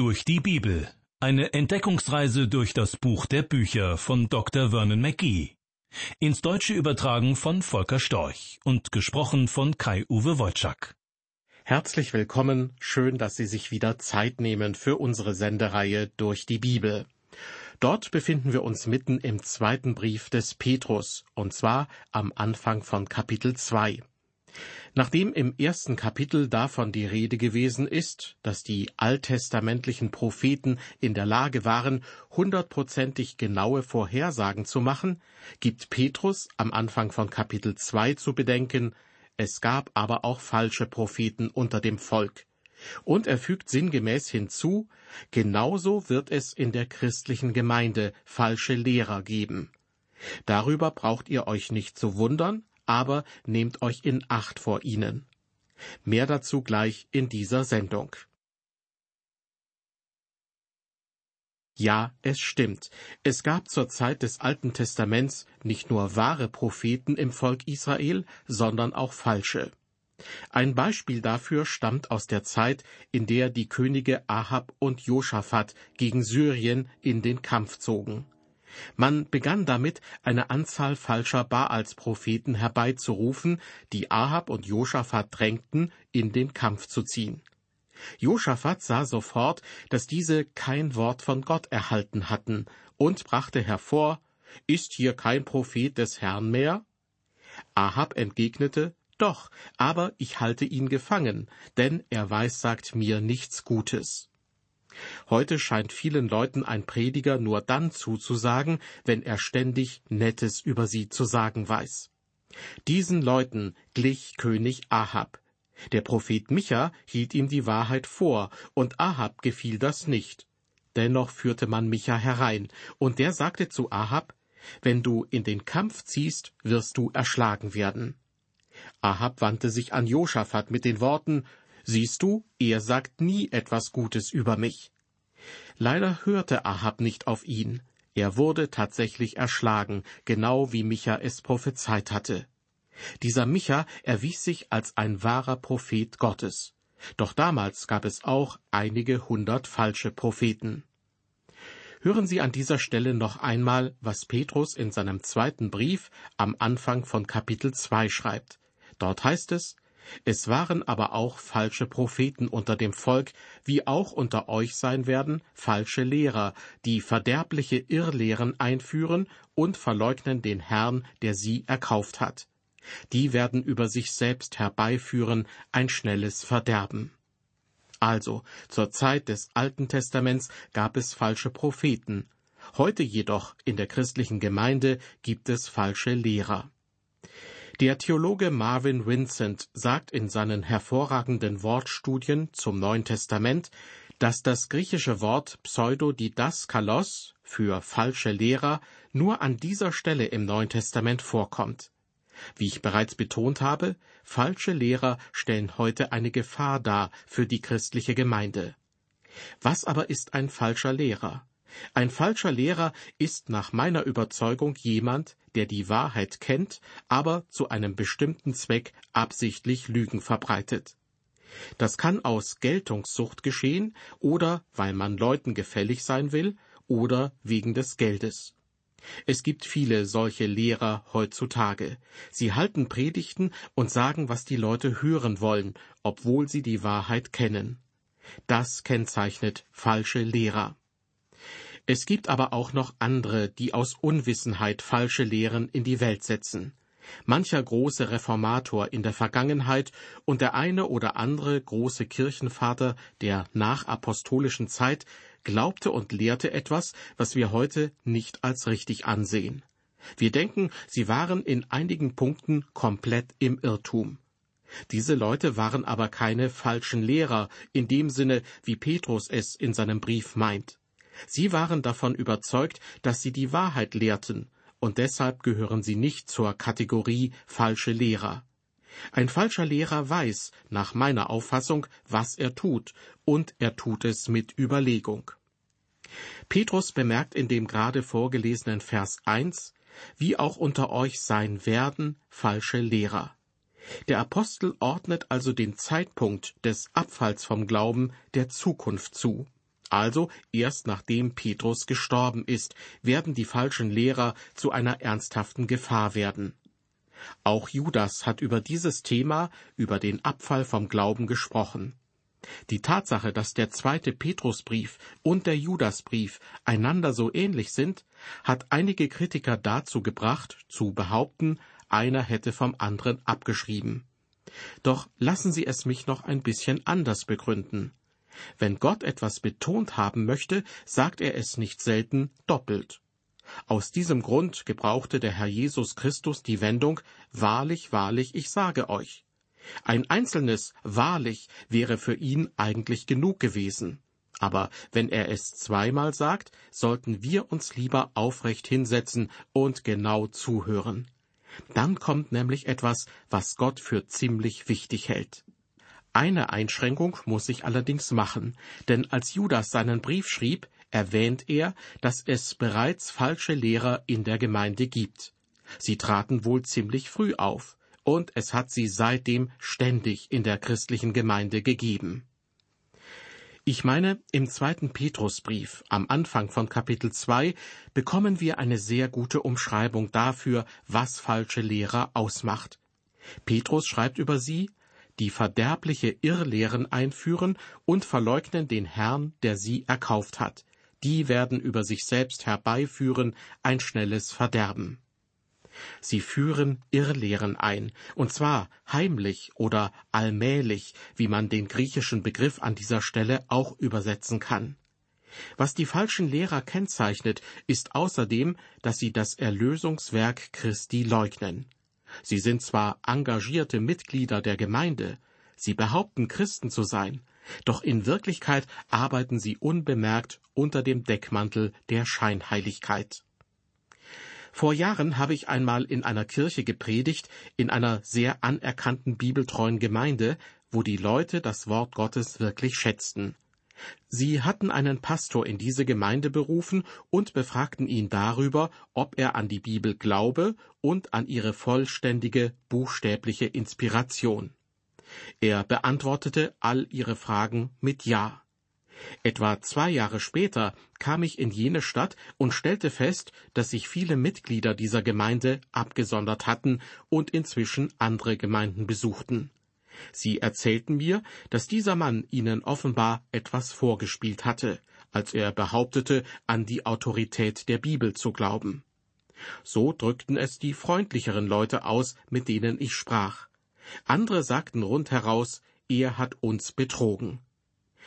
Durch die Bibel. Eine Entdeckungsreise durch das Buch der Bücher von Dr. Vernon McGee. Ins Deutsche übertragen von Volker Storch und gesprochen von Kai-Uwe Wojczak. Herzlich willkommen, schön, dass Sie sich wieder Zeit nehmen für unsere Sendereihe durch die Bibel. Dort befinden wir uns mitten im zweiten Brief des Petrus, und zwar am Anfang von Kapitel 2. Nachdem im ersten Kapitel davon die Rede gewesen ist, dass die alttestamentlichen Propheten in der Lage waren, hundertprozentig genaue Vorhersagen zu machen, gibt Petrus am Anfang von Kapitel 2 zu bedenken, es gab aber auch falsche Propheten unter dem Volk. Und er fügt sinngemäß hinzu, genauso wird es in der christlichen Gemeinde falsche Lehrer geben. Darüber braucht ihr euch nicht zu wundern, aber nehmt euch in Acht vor ihnen. Mehr dazu gleich in dieser Sendung. Ja, es stimmt. Es gab zur Zeit des Alten Testaments nicht nur wahre Propheten im Volk Israel, sondern auch falsche. Ein Beispiel dafür stammt aus der Zeit, in der die Könige Ahab und Josaphat gegen Syrien in den Kampf zogen. Man begann damit, eine Anzahl falscher Baalspropheten herbeizurufen, die Ahab und Josaphat drängten, in den Kampf zu ziehen. Josaphat sah sofort, dass diese kein Wort von Gott erhalten hatten und brachte hervor, ist hier kein Prophet des Herrn mehr? Ahab entgegnete, doch, aber ich halte ihn gefangen, denn er weissagt mir nichts Gutes. Heute scheint vielen Leuten ein Prediger nur dann zuzusagen, wenn er ständig Nettes über sie zu sagen weiß. Diesen Leuten glich König Ahab. Der Prophet Micha hielt ihm die Wahrheit vor, und Ahab gefiel das nicht. Dennoch führte man Micha herein, und der sagte zu Ahab, Wenn du in den Kampf ziehst, wirst du erschlagen werden. Ahab wandte sich an Josaphat mit den Worten, Siehst du, er sagt nie etwas Gutes über mich. Leider hörte Ahab nicht auf ihn. Er wurde tatsächlich erschlagen, genau wie Micha es prophezeit hatte. Dieser Micha erwies sich als ein wahrer Prophet Gottes. Doch damals gab es auch einige hundert falsche Propheten. Hören Sie an dieser Stelle noch einmal, was Petrus in seinem zweiten Brief am Anfang von Kapitel 2 schreibt. Dort heißt es, es waren aber auch falsche Propheten unter dem Volk, wie auch unter euch sein werden falsche Lehrer, die verderbliche Irrlehren einführen und verleugnen den Herrn, der sie erkauft hat. Die werden über sich selbst herbeiführen ein schnelles Verderben. Also, zur Zeit des Alten Testaments gab es falsche Propheten. Heute jedoch in der christlichen Gemeinde gibt es falsche Lehrer. Der Theologe Marvin Vincent sagt in seinen hervorragenden Wortstudien zum Neuen Testament, dass das griechische Wort Pseudodidaskalos für falsche Lehrer nur an dieser Stelle im Neuen Testament vorkommt. Wie ich bereits betont habe, falsche Lehrer stellen heute eine Gefahr dar für die christliche Gemeinde. Was aber ist ein falscher Lehrer? Ein falscher Lehrer ist nach meiner Überzeugung jemand, der die Wahrheit kennt, aber zu einem bestimmten Zweck absichtlich Lügen verbreitet. Das kann aus Geltungssucht geschehen oder weil man Leuten gefällig sein will oder wegen des Geldes. Es gibt viele solche Lehrer heutzutage. Sie halten Predigten und sagen, was die Leute hören wollen, obwohl sie die Wahrheit kennen. Das kennzeichnet falsche Lehrer. Es gibt aber auch noch andere, die aus Unwissenheit falsche Lehren in die Welt setzen. Mancher große Reformator in der Vergangenheit und der eine oder andere große Kirchenvater der nachapostolischen Zeit glaubte und lehrte etwas, was wir heute nicht als richtig ansehen. Wir denken, sie waren in einigen Punkten komplett im Irrtum. Diese Leute waren aber keine falschen Lehrer in dem Sinne, wie Petrus es in seinem Brief meint. Sie waren davon überzeugt, dass sie die Wahrheit lehrten, und deshalb gehören sie nicht zur Kategorie falsche Lehrer. Ein falscher Lehrer weiß, nach meiner Auffassung, was er tut, und er tut es mit Überlegung. Petrus bemerkt in dem gerade vorgelesenen Vers 1, wie auch unter euch sein werden falsche Lehrer. Der Apostel ordnet also den Zeitpunkt des Abfalls vom Glauben der Zukunft zu. Also erst nachdem Petrus gestorben ist, werden die falschen Lehrer zu einer ernsthaften Gefahr werden. Auch Judas hat über dieses Thema, über den Abfall vom Glauben gesprochen. Die Tatsache, dass der zweite Petrusbrief und der Judasbrief einander so ähnlich sind, hat einige Kritiker dazu gebracht, zu behaupten, einer hätte vom anderen abgeschrieben. Doch lassen Sie es mich noch ein bisschen anders begründen. Wenn Gott etwas betont haben möchte, sagt er es nicht selten doppelt. Aus diesem Grund gebrauchte der Herr Jesus Christus die Wendung Wahrlich, wahrlich, ich sage euch. Ein einzelnes Wahrlich wäre für ihn eigentlich genug gewesen. Aber wenn er es zweimal sagt, sollten wir uns lieber aufrecht hinsetzen und genau zuhören. Dann kommt nämlich etwas, was Gott für ziemlich wichtig hält. Eine Einschränkung muss ich allerdings machen, denn als Judas seinen Brief schrieb, erwähnt er, dass es bereits falsche Lehrer in der Gemeinde gibt. Sie traten wohl ziemlich früh auf, und es hat sie seitdem ständig in der christlichen Gemeinde gegeben. Ich meine, im zweiten Petrusbrief, am Anfang von Kapitel 2, bekommen wir eine sehr gute Umschreibung dafür, was falsche Lehrer ausmacht. Petrus schreibt über sie, die verderbliche Irrlehren einführen und verleugnen den Herrn, der sie erkauft hat. Die werden über sich selbst herbeiführen ein schnelles Verderben. Sie führen Irrlehren ein, und zwar heimlich oder allmählich, wie man den griechischen Begriff an dieser Stelle auch übersetzen kann. Was die falschen Lehrer kennzeichnet, ist außerdem, dass sie das Erlösungswerk Christi leugnen. Sie sind zwar engagierte Mitglieder der Gemeinde, sie behaupten Christen zu sein, doch in Wirklichkeit arbeiten sie unbemerkt unter dem Deckmantel der Scheinheiligkeit. Vor Jahren habe ich einmal in einer Kirche gepredigt, in einer sehr anerkannten bibeltreuen Gemeinde, wo die Leute das Wort Gottes wirklich schätzten. Sie hatten einen Pastor in diese Gemeinde berufen und befragten ihn darüber, ob er an die Bibel glaube und an ihre vollständige buchstäbliche Inspiration. Er beantwortete all ihre Fragen mit Ja. Etwa zwei Jahre später kam ich in jene Stadt und stellte fest, dass sich viele Mitglieder dieser Gemeinde abgesondert hatten und inzwischen andere Gemeinden besuchten. Sie erzählten mir, dass dieser Mann ihnen offenbar etwas vorgespielt hatte, als er behauptete, an die Autorität der Bibel zu glauben. So drückten es die freundlicheren Leute aus, mit denen ich sprach. Andere sagten rundheraus, er hat uns betrogen.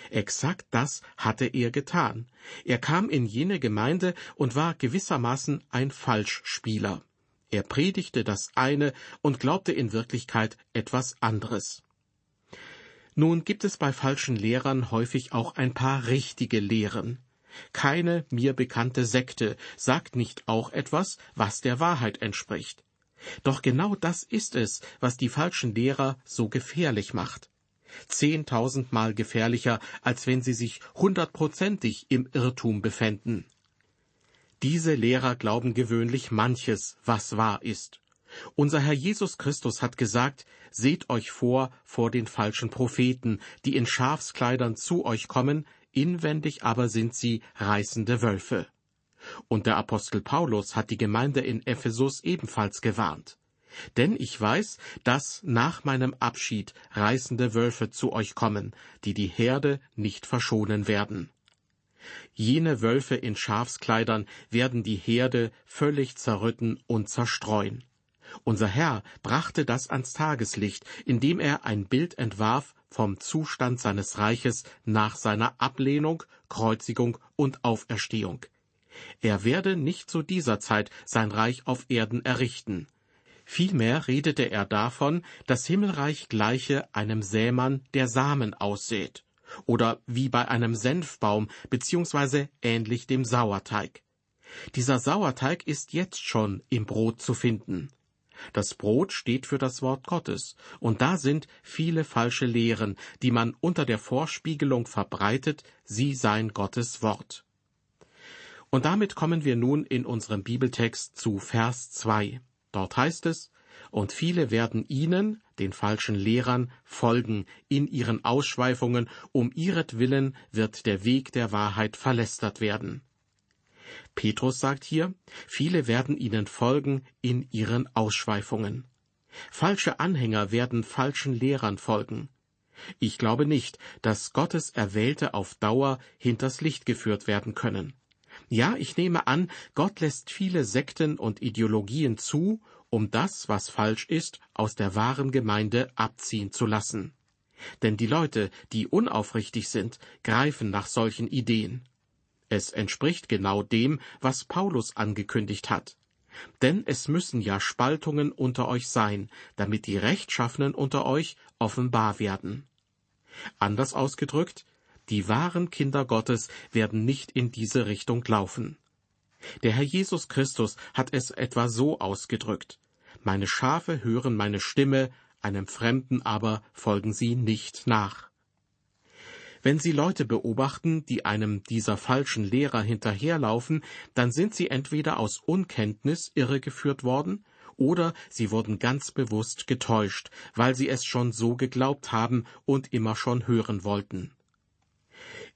Exakt das hatte er getan. Er kam in jene Gemeinde und war gewissermaßen ein Falschspieler. Er predigte das eine und glaubte in Wirklichkeit etwas anderes. Nun gibt es bei falschen Lehrern häufig auch ein paar richtige Lehren. Keine mir bekannte Sekte sagt nicht auch etwas, was der Wahrheit entspricht. Doch genau das ist es, was die falschen Lehrer so gefährlich macht zehntausendmal gefährlicher, als wenn sie sich hundertprozentig im Irrtum befänden. Diese Lehrer glauben gewöhnlich manches, was wahr ist. Unser Herr Jesus Christus hat gesagt, seht euch vor vor den falschen Propheten, die in Schafskleidern zu euch kommen, inwendig aber sind sie reißende Wölfe. Und der Apostel Paulus hat die Gemeinde in Ephesus ebenfalls gewarnt. Denn ich weiß, dass nach meinem Abschied reißende Wölfe zu euch kommen, die die Herde nicht verschonen werden. Jene Wölfe in Schafskleidern werden die Herde völlig zerrütten und zerstreuen. Unser Herr brachte das ans Tageslicht, indem er ein Bild entwarf vom Zustand seines Reiches nach seiner Ablehnung, Kreuzigung und Auferstehung. Er werde nicht zu dieser Zeit sein Reich auf Erden errichten. Vielmehr redete er davon, das Himmelreich gleiche einem Sämann, der Samen aussät, oder wie bei einem Senfbaum, beziehungsweise ähnlich dem Sauerteig. Dieser Sauerteig ist jetzt schon im Brot zu finden. Das Brot steht für das Wort Gottes, und da sind viele falsche Lehren, die man unter der Vorspiegelung verbreitet, sie seien Gottes Wort. Und damit kommen wir nun in unserem Bibeltext zu Vers 2. Dort heißt es, und viele werden ihnen, den falschen Lehrern, folgen in ihren Ausschweifungen, um ihretwillen wird der Weg der Wahrheit verlästert werden. Petrus sagt hier, viele werden ihnen folgen in ihren Ausschweifungen. Falsche Anhänger werden falschen Lehrern folgen. Ich glaube nicht, dass Gottes Erwählte auf Dauer hinters Licht geführt werden können. Ja, ich nehme an, Gott lässt viele Sekten und Ideologien zu, um das, was falsch ist, aus der wahren Gemeinde abziehen zu lassen. Denn die Leute, die unaufrichtig sind, greifen nach solchen Ideen. Es entspricht genau dem, was Paulus angekündigt hat. Denn es müssen ja Spaltungen unter euch sein, damit die Rechtschaffenen unter euch offenbar werden. Anders ausgedrückt, die wahren Kinder Gottes werden nicht in diese Richtung laufen. Der Herr Jesus Christus hat es etwa so ausgedrückt Meine Schafe hören meine Stimme, einem Fremden aber folgen sie nicht nach. Wenn Sie Leute beobachten, die einem dieser falschen Lehrer hinterherlaufen, dann sind sie entweder aus Unkenntnis irregeführt worden, oder sie wurden ganz bewusst getäuscht, weil sie es schon so geglaubt haben und immer schon hören wollten.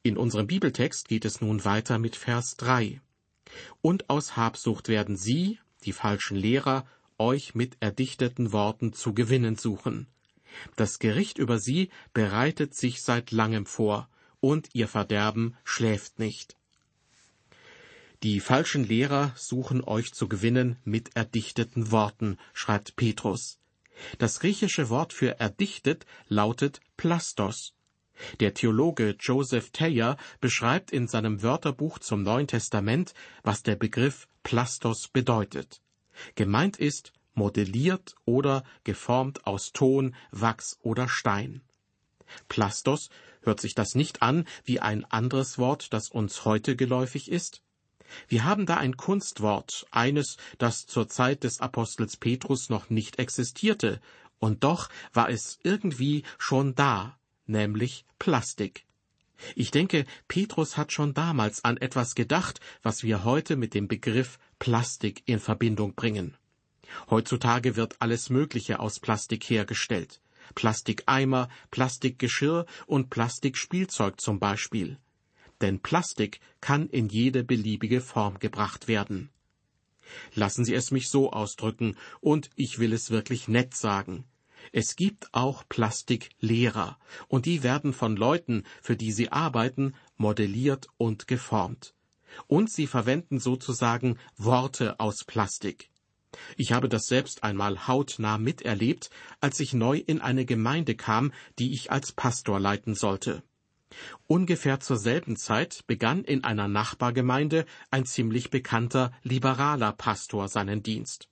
In unserem Bibeltext geht es nun weiter mit Vers 3. Und aus Habsucht werden sie, die falschen Lehrer, euch mit erdichteten Worten zu gewinnen suchen. Das Gericht über sie bereitet sich seit langem vor, und ihr Verderben schläft nicht. Die falschen Lehrer suchen euch zu gewinnen mit erdichteten Worten, schreibt Petrus. Das griechische Wort für erdichtet lautet Plastos. Der Theologe Joseph Taylor beschreibt in seinem Wörterbuch zum Neuen Testament, was der Begriff Plastos bedeutet. Gemeint ist modelliert oder geformt aus Ton, Wachs oder Stein. Plastos, hört sich das nicht an wie ein anderes Wort, das uns heute geläufig ist? Wir haben da ein Kunstwort, eines, das zur Zeit des Apostels Petrus noch nicht existierte, und doch war es irgendwie schon da, nämlich Plastik. Ich denke, Petrus hat schon damals an etwas gedacht, was wir heute mit dem Begriff Plastik in Verbindung bringen. Heutzutage wird alles Mögliche aus Plastik hergestellt. Plastikeimer, Plastikgeschirr und Plastikspielzeug zum Beispiel. Denn Plastik kann in jede beliebige Form gebracht werden. Lassen Sie es mich so ausdrücken, und ich will es wirklich nett sagen. Es gibt auch Plastiklehrer, und die werden von Leuten, für die sie arbeiten, modelliert und geformt. Und sie verwenden sozusagen Worte aus Plastik. Ich habe das selbst einmal hautnah miterlebt, als ich neu in eine Gemeinde kam, die ich als Pastor leiten sollte. Ungefähr zur selben Zeit begann in einer Nachbargemeinde ein ziemlich bekannter liberaler Pastor seinen Dienst.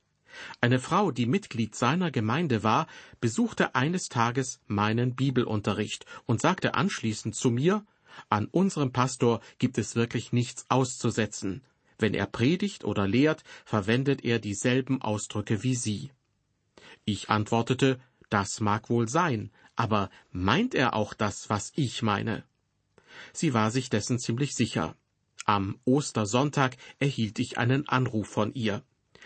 Eine Frau, die Mitglied seiner Gemeinde war, besuchte eines Tages meinen Bibelunterricht und sagte anschließend zu mir, an unserem Pastor gibt es wirklich nichts auszusetzen. Wenn er predigt oder lehrt, verwendet er dieselben Ausdrücke wie Sie. Ich antwortete, das mag wohl sein, aber meint er auch das, was ich meine? Sie war sich dessen ziemlich sicher. Am Ostersonntag erhielt ich einen Anruf von ihr.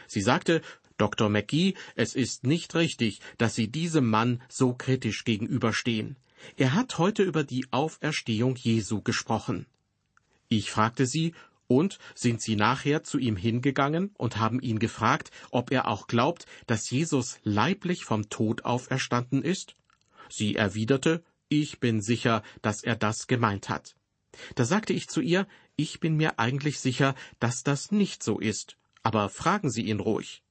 Sie sagte, Dr. McGee, es ist nicht richtig, dass Sie diesem Mann so kritisch gegenüberstehen. Er hat heute über die Auferstehung Jesu gesprochen. Ich fragte sie, und sind sie nachher zu ihm hingegangen und haben ihn gefragt, ob er auch glaubt, dass Jesus leiblich vom Tod auferstanden ist? Sie erwiderte, ich bin sicher, dass er das gemeint hat. Da sagte ich zu ihr, ich bin mir eigentlich sicher, dass das nicht so ist, aber fragen Sie ihn ruhig.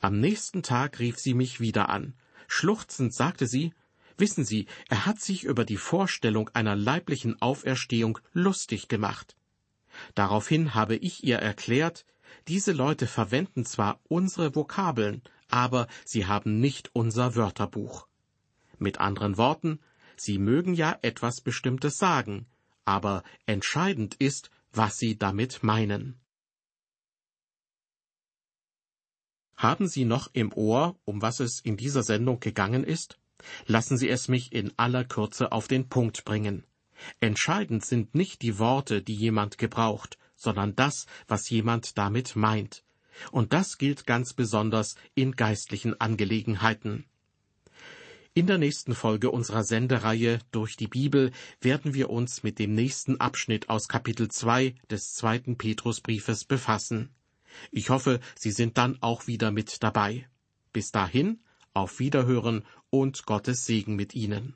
Am nächsten Tag rief sie mich wieder an. Schluchzend sagte sie, Wissen Sie, er hat sich über die Vorstellung einer leiblichen Auferstehung lustig gemacht. Daraufhin habe ich ihr erklärt, diese Leute verwenden zwar unsere Vokabeln, aber sie haben nicht unser Wörterbuch. Mit anderen Worten, sie mögen ja etwas Bestimmtes sagen, aber entscheidend ist, was sie damit meinen. Haben Sie noch im Ohr, um was es in dieser Sendung gegangen ist? Lassen Sie es mich in aller Kürze auf den Punkt bringen. Entscheidend sind nicht die Worte, die jemand gebraucht, sondern das, was jemand damit meint. Und das gilt ganz besonders in geistlichen Angelegenheiten. In der nächsten Folge unserer Sendereihe durch die Bibel werden wir uns mit dem nächsten Abschnitt aus Kapitel 2 des zweiten Petrusbriefes befassen. Ich hoffe, Sie sind dann auch wieder mit dabei. Bis dahin, auf Wiederhören und Gottes Segen mit Ihnen.